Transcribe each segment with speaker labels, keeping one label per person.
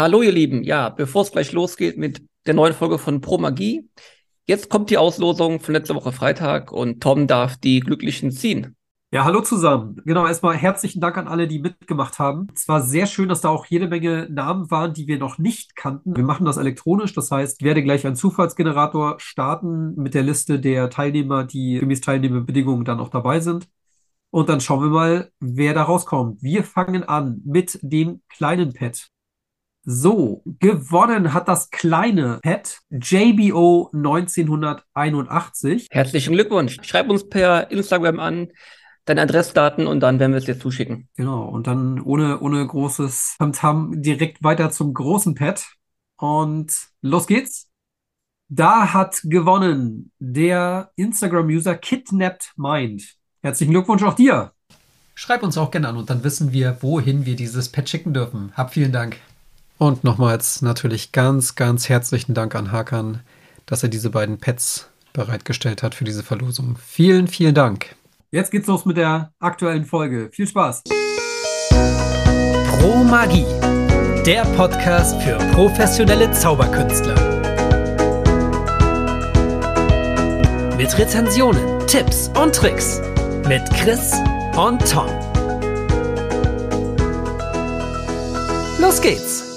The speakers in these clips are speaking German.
Speaker 1: Hallo ihr Lieben, ja, bevor es gleich losgeht mit der neuen Folge von Pro Magie, jetzt kommt die Auslosung von letzter Woche Freitag und Tom darf die Glücklichen ziehen.
Speaker 2: Ja, hallo zusammen. Genau, erstmal herzlichen Dank an alle, die mitgemacht haben. Es war sehr schön, dass da auch jede Menge Namen waren, die wir noch nicht kannten. Wir machen das elektronisch, das heißt, ich werde gleich einen Zufallsgenerator starten mit der Liste der Teilnehmer, die gemäß Teilnehmerbedingungen dann auch dabei sind. Und dann schauen wir mal, wer da rauskommt. Wir fangen an mit dem kleinen Pet. So, gewonnen hat das kleine Pet JBO 1981.
Speaker 1: Herzlichen Glückwunsch. Schreib uns per Instagram an, deine Adressdaten und dann werden wir es dir zuschicken.
Speaker 2: Genau, und dann ohne, ohne großes Tamtam direkt weiter zum großen Pet. Und los geht's. Da hat gewonnen der Instagram-User Kidnapped Mind. Herzlichen Glückwunsch auch dir.
Speaker 3: Schreib uns auch gerne an und dann wissen wir, wohin wir dieses Pet schicken dürfen. Hab vielen Dank. Und nochmals natürlich ganz, ganz herzlichen Dank an Hakan, dass er diese beiden Pets bereitgestellt hat für diese Verlosung. Vielen, vielen Dank.
Speaker 2: Jetzt geht's los mit der aktuellen Folge. Viel Spaß.
Speaker 4: Pro Magie, der Podcast für professionelle Zauberkünstler. Mit Rezensionen, Tipps und Tricks mit Chris und Tom. Los geht's!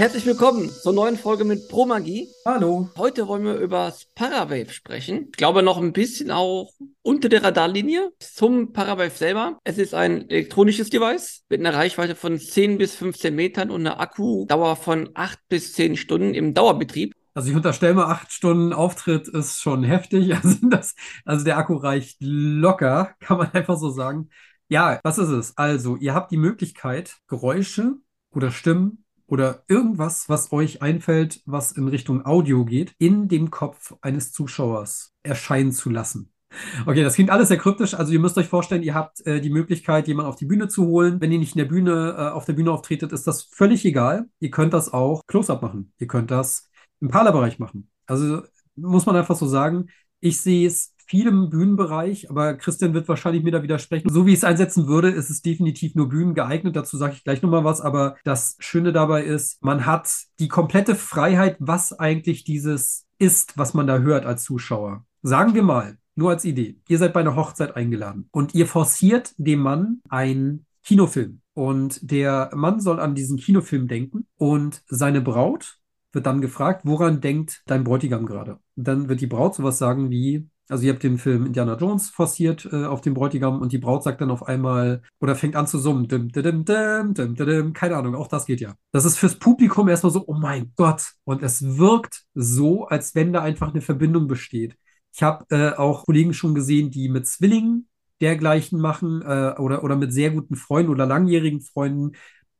Speaker 1: Herzlich willkommen zur neuen Folge mit Pro Magie.
Speaker 2: Hallo.
Speaker 1: Heute wollen wir über das Parawave sprechen. Ich glaube noch ein bisschen auch unter der Radarlinie zum Parawave selber. Es ist ein elektronisches Device mit einer Reichweite von 10 bis 15 Metern und einer Akkudauer von 8 bis 10 Stunden im Dauerbetrieb.
Speaker 2: Also ich unterstelle mal, acht Stunden Auftritt ist schon heftig. Also, das, also der Akku reicht locker, kann man einfach so sagen. Ja, was ist es? Also, ihr habt die Möglichkeit, Geräusche oder Stimmen oder irgendwas, was euch einfällt, was in Richtung Audio geht, in dem Kopf eines Zuschauers erscheinen zu lassen. Okay, das klingt alles sehr kryptisch. Also ihr müsst euch vorstellen, ihr habt äh, die Möglichkeit, jemanden auf die Bühne zu holen. Wenn ihr nicht in der Bühne, äh, auf der Bühne auftretet, ist das völlig egal. Ihr könnt das auch Close-up machen. Ihr könnt das im Parlerbereich machen. Also muss man einfach so sagen, ich sehe es viel im Bühnenbereich, aber Christian wird wahrscheinlich mir da widersprechen. So wie ich es einsetzen würde, ist es definitiv nur Bühnen geeignet. Dazu sage ich gleich nochmal was. Aber das Schöne dabei ist, man hat die komplette Freiheit, was eigentlich dieses ist, was man da hört als Zuschauer. Sagen wir mal, nur als Idee. Ihr seid bei einer Hochzeit eingeladen und ihr forciert dem Mann einen Kinofilm. Und der Mann soll an diesen Kinofilm denken und seine Braut wird dann gefragt, woran denkt dein Bräutigam gerade? Und dann wird die Braut sowas sagen wie, also ihr habt den Film Indiana Jones forciert äh, auf den Bräutigam und die Braut sagt dann auf einmal oder fängt an zu summen. Dim, dim, dim, dim, dim, Keine Ahnung, auch das geht ja. Das ist fürs Publikum erstmal so, oh mein Gott. Und es wirkt so, als wenn da einfach eine Verbindung besteht. Ich habe äh, auch Kollegen schon gesehen, die mit Zwillingen dergleichen machen äh, oder, oder mit sehr guten Freunden oder langjährigen Freunden.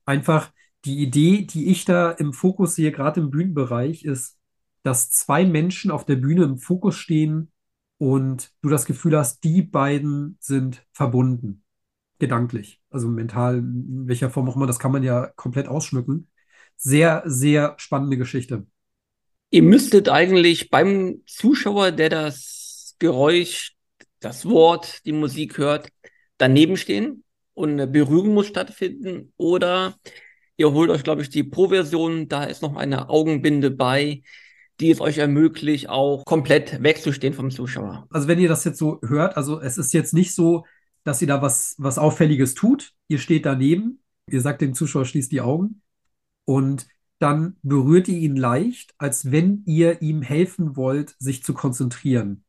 Speaker 2: Einfach die Idee, die ich da im Fokus sehe, gerade im Bühnenbereich, ist, dass zwei Menschen auf der Bühne im Fokus stehen, und du das Gefühl hast, die beiden sind verbunden, gedanklich, also mental, in welcher Form auch immer, das kann man ja komplett ausschmücken. Sehr, sehr spannende Geschichte.
Speaker 1: Ihr müsstet eigentlich beim Zuschauer, der das Geräusch, das Wort, die Musik hört, daneben stehen und eine Berührung muss stattfinden oder ihr holt euch, glaube ich, die Pro-Version, da ist noch eine Augenbinde bei, die es euch ermöglicht, auch komplett wegzustehen vom Zuschauer.
Speaker 2: Also wenn ihr das jetzt so hört, also es ist jetzt nicht so, dass ihr da was, was Auffälliges tut. Ihr steht daneben, ihr sagt dem Zuschauer, schließt die Augen und dann berührt ihr ihn leicht, als wenn ihr ihm helfen wollt, sich zu konzentrieren.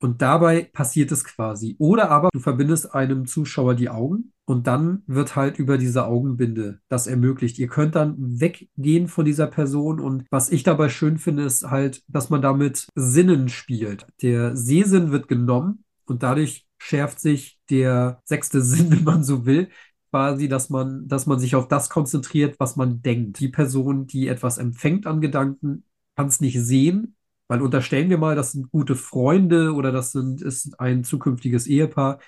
Speaker 2: Und dabei passiert es quasi. Oder aber du verbindest einem Zuschauer die Augen und dann wird halt über diese Augenbinde das ermöglicht. Ihr könnt dann weggehen von dieser Person. Und was ich dabei schön finde, ist halt, dass man damit Sinnen spielt. Der Sehsinn wird genommen und dadurch schärft sich der sechste Sinn, wenn man so will. Quasi, dass man, dass man sich auf das konzentriert, was man denkt. Die Person, die etwas empfängt an Gedanken, kann es nicht sehen, weil unterstellen wir mal, das sind gute Freunde oder das sind, ist ein zukünftiges Ehepaar,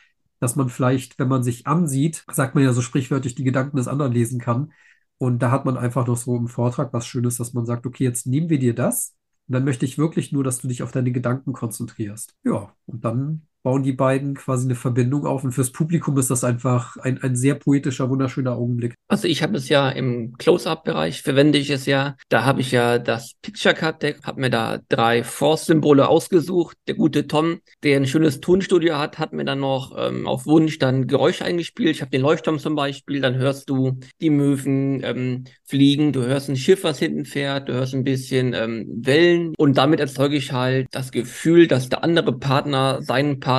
Speaker 2: dass man vielleicht, wenn man sich ansieht, sagt man ja so sprichwörtlich, die Gedanken des anderen lesen kann. Und da hat man einfach noch so im Vortrag was Schönes, dass man sagt, okay, jetzt nehmen wir dir das. Und dann möchte ich wirklich nur, dass du dich auf deine Gedanken konzentrierst. Ja, und dann bauen die beiden quasi eine Verbindung auf. Und fürs Publikum ist das einfach ein, ein sehr poetischer, wunderschöner Augenblick.
Speaker 1: Also ich habe es ja im Close-Up-Bereich, verwende ich es ja. Da habe ich ja das Picture Cut Deck, habe mir da drei Force-Symbole ausgesucht. Der gute Tom, der ein schönes Tonstudio hat, hat mir dann noch ähm, auf Wunsch dann Geräusche eingespielt. Ich habe den Leuchtturm zum Beispiel, dann hörst du die Möwen ähm, fliegen, du hörst ein Schiff, was hinten fährt, du hörst ein bisschen ähm, Wellen und damit erzeuge ich halt das Gefühl, dass der andere Partner seinen Partner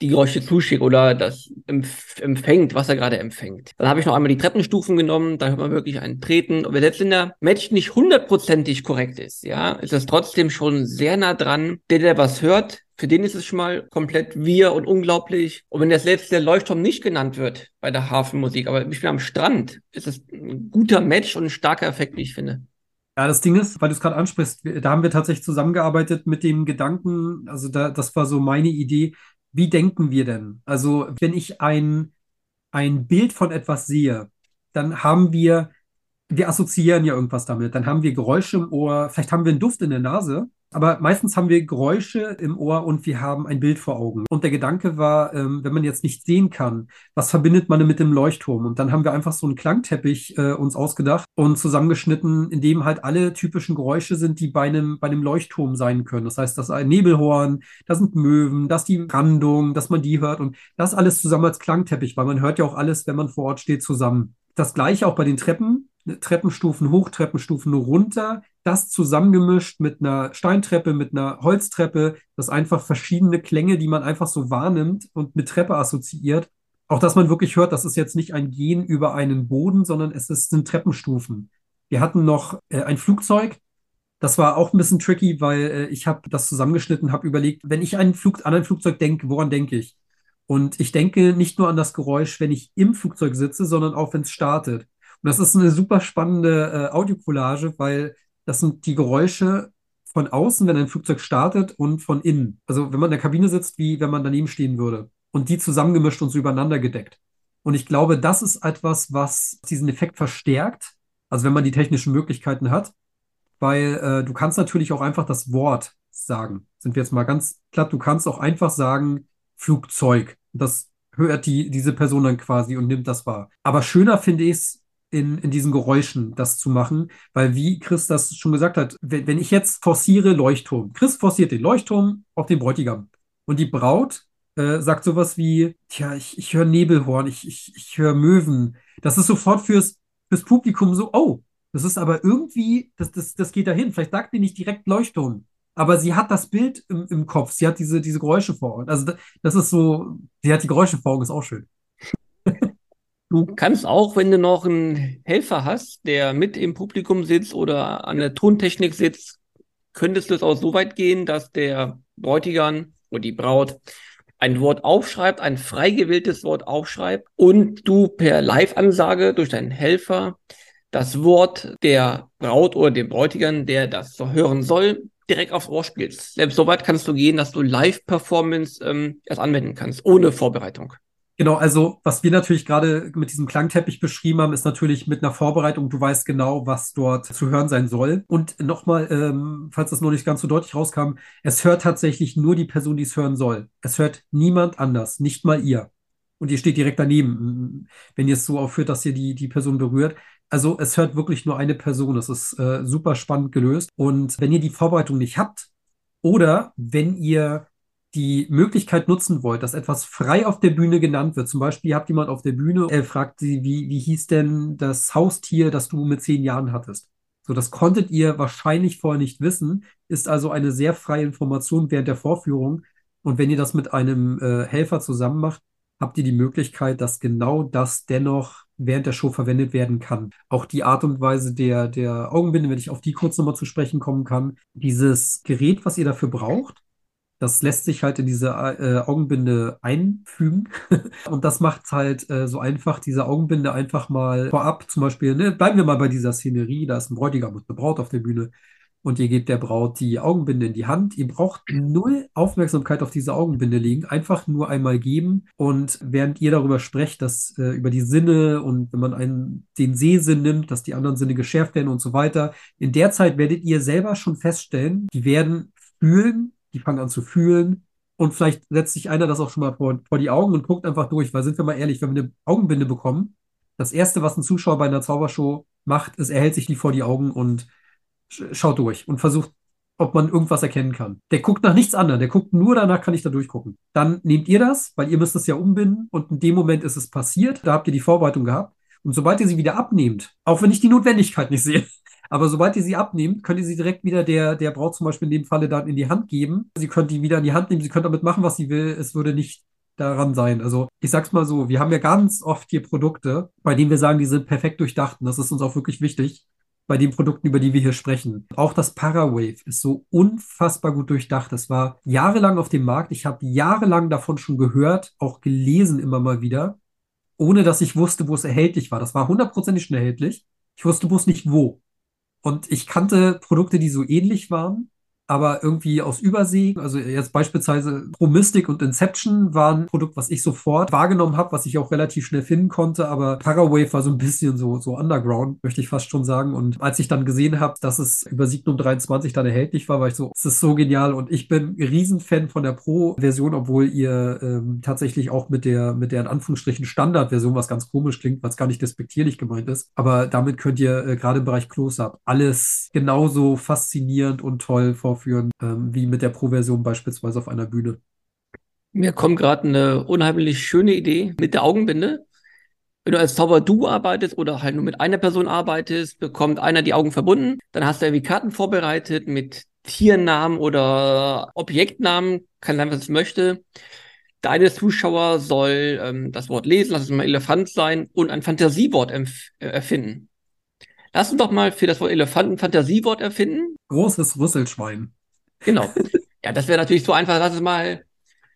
Speaker 1: die Geräusche zuschickt oder das empf empfängt, was er gerade empfängt. Dann habe ich noch einmal die Treppenstufen genommen, da hört man wirklich ein Treten. Und wenn selbst in der Match nicht hundertprozentig korrekt ist, ja, ist das trotzdem schon sehr nah dran. Der, der was hört, für den ist es schon mal komplett wir und unglaublich. Und wenn der selbst der Leuchtturm nicht genannt wird bei der Hafenmusik, aber ich bin am Strand, ist es ein guter Match und ein starker Effekt, wie ich finde.
Speaker 2: Ja, das Ding ist, weil du es gerade ansprichst, da haben wir tatsächlich zusammengearbeitet mit dem Gedanken, also da, das war so meine Idee, wie denken wir denn? Also, wenn ich ein, ein Bild von etwas sehe, dann haben wir, wir assoziieren ja irgendwas damit. Dann haben wir Geräusche im Ohr, vielleicht haben wir einen Duft in der Nase aber meistens haben wir Geräusche im Ohr und wir haben ein Bild vor Augen. Und der Gedanke war, ähm, wenn man jetzt nicht sehen kann, was verbindet man denn mit dem Leuchtturm? Und dann haben wir einfach so einen Klangteppich äh, uns ausgedacht und zusammengeschnitten, in dem halt alle typischen Geräusche sind, die bei einem, bei einem Leuchtturm sein können. Das heißt, das ist ein Nebelhorn, da sind Möwen, das die Brandung, dass man die hört und das alles zusammen als Klangteppich, weil man hört ja auch alles, wenn man vor Ort steht, zusammen. Das gleiche auch bei den Treppen. Treppenstufen hoch, Treppenstufen runter, das zusammengemischt mit einer Steintreppe, mit einer Holztreppe, das einfach verschiedene Klänge, die man einfach so wahrnimmt und mit Treppe assoziiert. Auch dass man wirklich hört, das ist jetzt nicht ein Gehen über einen Boden, sondern es ist, sind Treppenstufen. Wir hatten noch äh, ein Flugzeug. Das war auch ein bisschen tricky, weil äh, ich habe das zusammengeschnitten, habe überlegt, wenn ich einen Flug, an ein Flugzeug denke, woran denke ich? Und ich denke nicht nur an das Geräusch, wenn ich im Flugzeug sitze, sondern auch, wenn es startet. Und das ist eine super spannende äh, Audiocollage, weil das sind die Geräusche von außen, wenn ein Flugzeug startet und von innen. Also wenn man in der Kabine sitzt, wie wenn man daneben stehen würde. Und die zusammengemischt und so übereinander gedeckt. Und ich glaube, das ist etwas, was diesen Effekt verstärkt. Also wenn man die technischen Möglichkeiten hat. Weil äh, du kannst natürlich auch einfach das Wort sagen. Sind wir jetzt mal ganz platt. Du kannst auch einfach sagen Flugzeug. Das hört die, diese Person dann quasi und nimmt das wahr. Aber schöner finde ich es, in, in diesen Geräuschen das zu machen, weil wie Chris das schon gesagt hat, wenn, wenn ich jetzt forciere Leuchtturm, Chris forciert den Leuchtturm auf den Bräutigam und die Braut äh, sagt sowas wie, tja, ich, ich höre Nebelhorn, ich, ich, ich höre Möwen. Das ist sofort fürs, fürs Publikum so, oh, das ist aber irgendwie, das, das, das geht dahin. Vielleicht sagt die nicht direkt Leuchtturm, aber sie hat das Bild im, im Kopf, sie hat diese, diese Geräusche vor Ort. Also das, das ist so, sie hat die Geräusche vor Augen, ist auch schön.
Speaker 1: Du kannst auch, wenn du noch einen Helfer hast, der mit im Publikum sitzt oder an der Tontechnik sitzt, könntest du es auch so weit gehen, dass der Bräutigam oder die Braut ein Wort aufschreibt, ein frei gewähltes Wort aufschreibt und du per Live-Ansage durch deinen Helfer das Wort der Braut oder dem Bräutigam, der das so hören soll, direkt aufs Ohr spielst. Selbst so weit kannst du gehen, dass du Live-Performance ähm, erst anwenden kannst, ohne Vorbereitung.
Speaker 2: Genau, also was wir natürlich gerade mit diesem Klangteppich beschrieben haben, ist natürlich mit einer Vorbereitung, du weißt genau, was dort zu hören sein soll. Und nochmal, ähm, falls das noch nicht ganz so deutlich rauskam, es hört tatsächlich nur die Person, die es hören soll. Es hört niemand anders, nicht mal ihr. Und ihr steht direkt daneben, wenn ihr es so aufführt, dass ihr die, die Person berührt. Also es hört wirklich nur eine Person. Das ist äh, super spannend gelöst. Und wenn ihr die Vorbereitung nicht habt oder wenn ihr die Möglichkeit nutzen wollt, dass etwas frei auf der Bühne genannt wird. Zum Beispiel habt jemand auf der Bühne, er fragt sie, wie, wie hieß denn das Haustier, das du mit zehn Jahren hattest? So, das konntet ihr wahrscheinlich vorher nicht wissen, ist also eine sehr freie Information während der Vorführung. Und wenn ihr das mit einem äh, Helfer zusammen macht, habt ihr die Möglichkeit, dass genau das dennoch während der Show verwendet werden kann. Auch die Art und Weise der, der Augenbinde, wenn ich auf die kurz nochmal zu sprechen kommen kann, dieses Gerät, was ihr dafür braucht, das lässt sich halt in diese äh, Augenbinde einfügen. und das macht es halt äh, so einfach, diese Augenbinde einfach mal vorab, zum Beispiel, ne, bleiben wir mal bei dieser Szenerie, da ist ein Bräutigam und eine Braut auf der Bühne. Und ihr gebt der Braut die Augenbinde in die Hand. Ihr braucht null Aufmerksamkeit auf diese Augenbinde legen, einfach nur einmal geben. Und während ihr darüber sprecht, dass äh, über die Sinne und wenn man einen, den Sehsinn nimmt, dass die anderen Sinne geschärft werden und so weiter, in der Zeit werdet ihr selber schon feststellen, die werden fühlen, die fangen an zu fühlen Und vielleicht setzt sich einer das auch schon mal vor, vor die Augen und guckt einfach durch, weil sind wir mal ehrlich, wenn wir eine Augenbinde bekommen, das Erste, was ein Zuschauer bei einer Zaubershow macht, ist, er hält sich die vor die Augen und schaut durch und versucht, ob man irgendwas erkennen kann. Der guckt nach nichts anderem, der guckt nur danach, kann ich da durchgucken. Dann nehmt ihr das, weil ihr müsst es ja umbinden und in dem Moment ist es passiert, da habt ihr die Vorbereitung gehabt. Und sobald ihr sie wieder abnehmt, auch wenn ich die Notwendigkeit nicht sehe, aber sobald ihr sie abnehmt, könnt ihr sie direkt wieder der, der Braut zum Beispiel in dem Falle dann in die Hand geben. Sie könnt die wieder in die Hand nehmen, sie könnt damit machen, was sie will. Es würde nicht daran sein. Also ich sag's mal so, wir haben ja ganz oft hier Produkte, bei denen wir sagen, die sind perfekt durchdacht. Und das ist uns auch wirklich wichtig bei den Produkten, über die wir hier sprechen. Auch das Parawave ist so unfassbar gut durchdacht. Das war jahrelang auf dem Markt. Ich habe jahrelang davon schon gehört, auch gelesen immer mal wieder, ohne dass ich wusste, wo es erhältlich war. Das war hundertprozentig schon erhältlich. Ich wusste bloß nicht wo. Und ich kannte Produkte, die so ähnlich waren, aber irgendwie aus Übersee. Also jetzt beispielsweise Promystic und Inception waren ein Produkt, was ich sofort wahrgenommen habe, was ich auch relativ schnell finden konnte. Aber Parawave war so ein bisschen so, so underground, möchte ich fast schon sagen. Und als ich dann gesehen habe, dass es über Signum 23 dann erhältlich war, war ich so, es ist so genial. Und ich bin Riesenfan von der Pro-Version, obwohl ihr ähm, tatsächlich auch mit der, mit der in Anführungsstrichen Standard-Version, was ganz komisch klingt, was gar nicht despektierlich gemeint ist. Aber damit könnt ihr äh, gerade im Bereich Close-Up alles genauso faszinierend und toll vor vorführen, ähm, wie mit der Pro-Version beispielsweise auf einer Bühne.
Speaker 1: Mir kommt gerade eine unheimlich schöne Idee mit der Augenbinde. Wenn du als Zauber-Du arbeitest oder halt nur mit einer Person arbeitest, bekommt einer die Augen verbunden. Dann hast du irgendwie Karten vorbereitet mit Tiernamen oder Objektnamen, kann sein, was es möchte. Der eine Zuschauer soll ähm, das Wort lesen, lass es mal Elefant sein und ein Fantasiewort erfinden. Lass uns doch mal für das Wort Elefant ein Fantasiewort erfinden.
Speaker 2: Großes Rüsselschwein.
Speaker 1: Genau. Ja, das wäre natürlich so einfach. Lass es mal.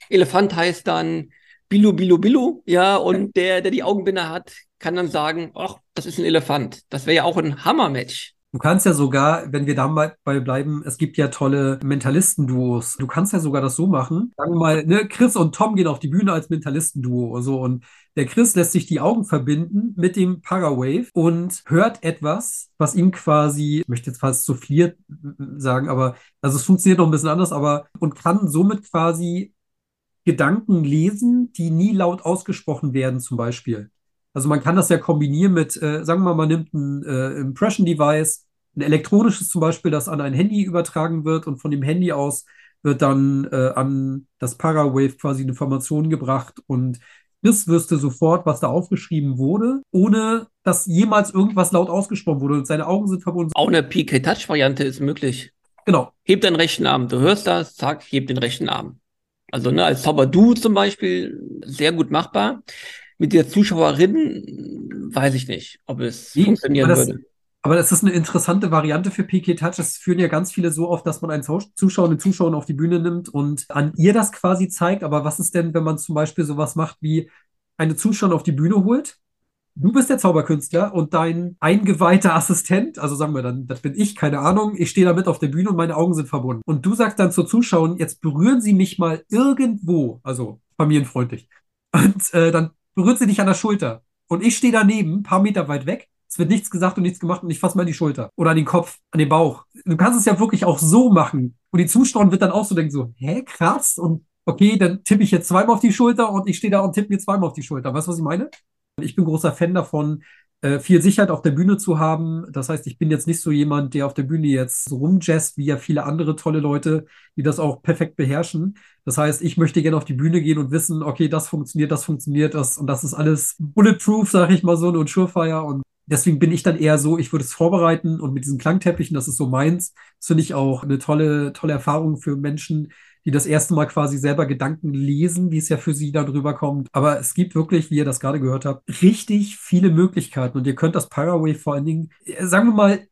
Speaker 1: Elefant heißt dann Bilu, Bilu, Bilu. Ja, und der, der die Augenbinde hat, kann dann sagen, ach, das ist ein Elefant. Das wäre ja auch ein Hammermatch.
Speaker 2: Du kannst ja sogar, wenn wir dabei bleiben, es gibt ja tolle Mentalistenduos. Du kannst ja sogar das so machen. Sagen wir mal, ne, Chris und Tom gehen auf die Bühne als Mentalistenduo. So, und der Chris lässt sich die Augen verbinden mit dem Parawave und hört etwas, was ihm quasi, ich möchte jetzt fast souffliert sagen, aber, also es funktioniert noch ein bisschen anders, aber, und kann somit quasi Gedanken lesen, die nie laut ausgesprochen werden, zum Beispiel. Also man kann das ja kombinieren mit, äh, sagen wir mal, man nimmt ein äh, Impression-Device, ein elektronisches zum Beispiel, das an ein Handy übertragen wird und von dem Handy aus wird dann äh, an das Parawave quasi eine Information gebracht und das wüsste sofort, was da aufgeschrieben wurde, ohne dass jemals irgendwas laut ausgesprochen wurde und seine Augen sind verbunden.
Speaker 1: Auch eine PK-Touch-Variante ist möglich.
Speaker 2: Genau.
Speaker 1: Heb deinen rechten Arm. Du hörst das, zack, heb den rechten Arm. Also ne, als Zauber Du zum Beispiel sehr gut machbar mit der Zuschauerin weiß ich nicht, ob es nee, funktionieren
Speaker 2: aber das,
Speaker 1: würde.
Speaker 2: Aber das ist eine interessante Variante für PK Touch. Das führen ja ganz viele so oft, dass man einen Zuschauer, eine Zuschauerin auf die Bühne nimmt und an ihr das quasi zeigt. Aber was ist denn, wenn man zum Beispiel sowas macht wie eine Zuschauerin auf die Bühne holt? Du bist der Zauberkünstler und dein eingeweihter Assistent, also sagen wir dann, das bin ich, keine Ahnung, ich stehe da mit auf der Bühne und meine Augen sind verbunden. Und du sagst dann zur Zuschauerin, jetzt berühren Sie mich mal irgendwo, also familienfreundlich. Und äh, dann berührt sie dich an der Schulter. Und ich stehe daneben, paar Meter weit weg. Es wird nichts gesagt und nichts gemacht und ich fasse mal an die Schulter oder an den Kopf, an den Bauch. Du kannst es ja wirklich auch so machen. Und die Zuschauer wird dann auch so denken so, hä, krass. Und okay, dann tippe ich jetzt zweimal auf die Schulter und ich stehe da und tippe mir zweimal auf die Schulter. Weißt du, was ich meine? Ich bin großer Fan davon, äh, viel Sicherheit auf der Bühne zu haben. Das heißt, ich bin jetzt nicht so jemand, der auf der Bühne jetzt so rumjazzt, wie ja viele andere tolle Leute, die das auch perfekt beherrschen. Das heißt, ich möchte gerne auf die Bühne gehen und wissen, okay, das funktioniert, das funktioniert, das und das ist alles bulletproof, sage ich mal so, und Surefire. Und deswegen bin ich dann eher so, ich würde es vorbereiten und mit diesen Klangteppichen, das ist so meins, das finde ich auch eine tolle, tolle Erfahrung für Menschen, die das erste Mal quasi selber Gedanken lesen, wie es ja für sie dann rüberkommt. Aber es gibt wirklich, wie ihr das gerade gehört habt, richtig viele Möglichkeiten. Und ihr könnt das Paraway vor allen Dingen, äh, sagen wir mal,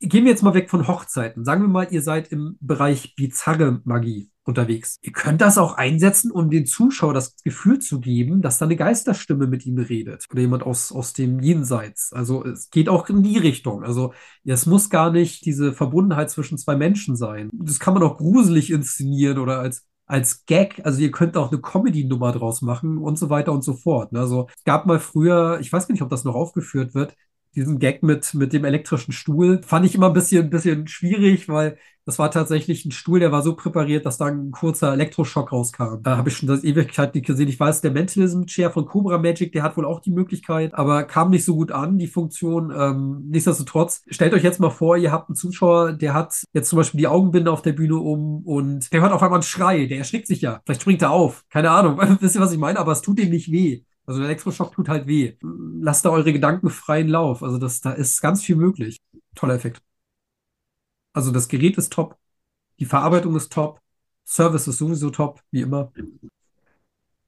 Speaker 2: gehen wir jetzt mal weg von Hochzeiten. Sagen wir mal, ihr seid im Bereich bizarre Magie unterwegs. Ihr könnt das auch einsetzen, um den Zuschauer das Gefühl zu geben, dass da eine Geisterstimme mit ihm redet oder jemand aus, aus dem Jenseits. Also es geht auch in die Richtung. Also es muss gar nicht diese Verbundenheit zwischen zwei Menschen sein. Das kann man auch gruselig inszenieren oder als als Gag, also ihr könnt auch eine Comedy-Nummer draus machen und so weiter und so fort. Also es gab mal früher, ich weiß gar nicht, ob das noch aufgeführt wird, diesen Gag mit, mit dem elektrischen Stuhl fand ich immer ein bisschen, bisschen schwierig, weil das war tatsächlich ein Stuhl, der war so präpariert, dass da ein kurzer Elektroschock rauskam. Da habe ich schon das Ewigkeit nicht gesehen. Ich weiß, der Mentalism Chair von Cobra Magic, der hat wohl auch die Möglichkeit, aber kam nicht so gut an, die Funktion. Ähm, nichtsdestotrotz, stellt euch jetzt mal vor, ihr habt einen Zuschauer, der hat jetzt zum Beispiel die Augenbinde auf der Bühne um und der hört auf einmal einen Schrei, der erschrickt sich ja. Vielleicht springt er auf. Keine Ahnung. Wisst ihr, was ich meine? Aber es tut ihm nicht weh. Also der Elektroschock tut halt weh. Lasst da eure Gedanken freien Lauf. Also das, da ist ganz viel möglich. Toller Effekt. Also das Gerät ist top. Die Verarbeitung ist top. Service ist sowieso top, wie immer.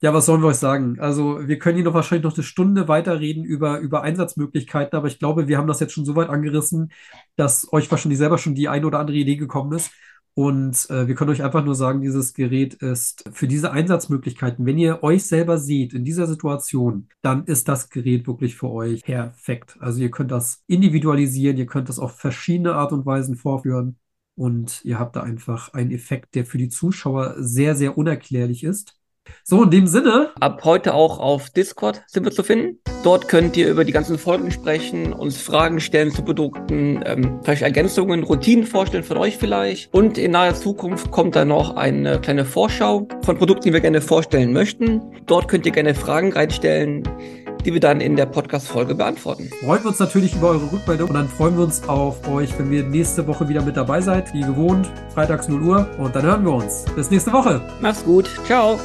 Speaker 2: Ja, was sollen wir euch sagen? Also, wir können hier noch wahrscheinlich noch eine Stunde weiterreden über, über Einsatzmöglichkeiten, aber ich glaube, wir haben das jetzt schon so weit angerissen, dass euch wahrscheinlich selber schon die eine oder andere Idee gekommen ist. Und äh, wir können euch einfach nur sagen, dieses Gerät ist für diese Einsatzmöglichkeiten, wenn ihr euch selber seht in dieser Situation, dann ist das Gerät wirklich für euch perfekt. Also ihr könnt das individualisieren, ihr könnt das auf verschiedene Art und Weisen vorführen und ihr habt da einfach einen Effekt, der für die Zuschauer sehr, sehr unerklärlich ist. So, in dem Sinne.
Speaker 1: Ab heute auch auf Discord sind wir zu finden. Dort könnt ihr über die ganzen Folgen sprechen, uns Fragen stellen zu Produkten, ähm, vielleicht Ergänzungen, Routinen vorstellen von euch vielleicht. Und in naher Zukunft kommt dann noch eine kleine Vorschau von Produkten, die wir gerne vorstellen möchten. Dort könnt ihr gerne Fragen reinstellen die wir dann in der Podcast-Folge beantworten.
Speaker 2: Freuen wir uns natürlich über eure Rückmeldung und dann freuen wir uns auf euch, wenn ihr nächste Woche wieder mit dabei seid, wie gewohnt, freitags 0 Uhr. Und dann hören wir uns. Bis nächste Woche.
Speaker 1: Macht's gut. Ciao.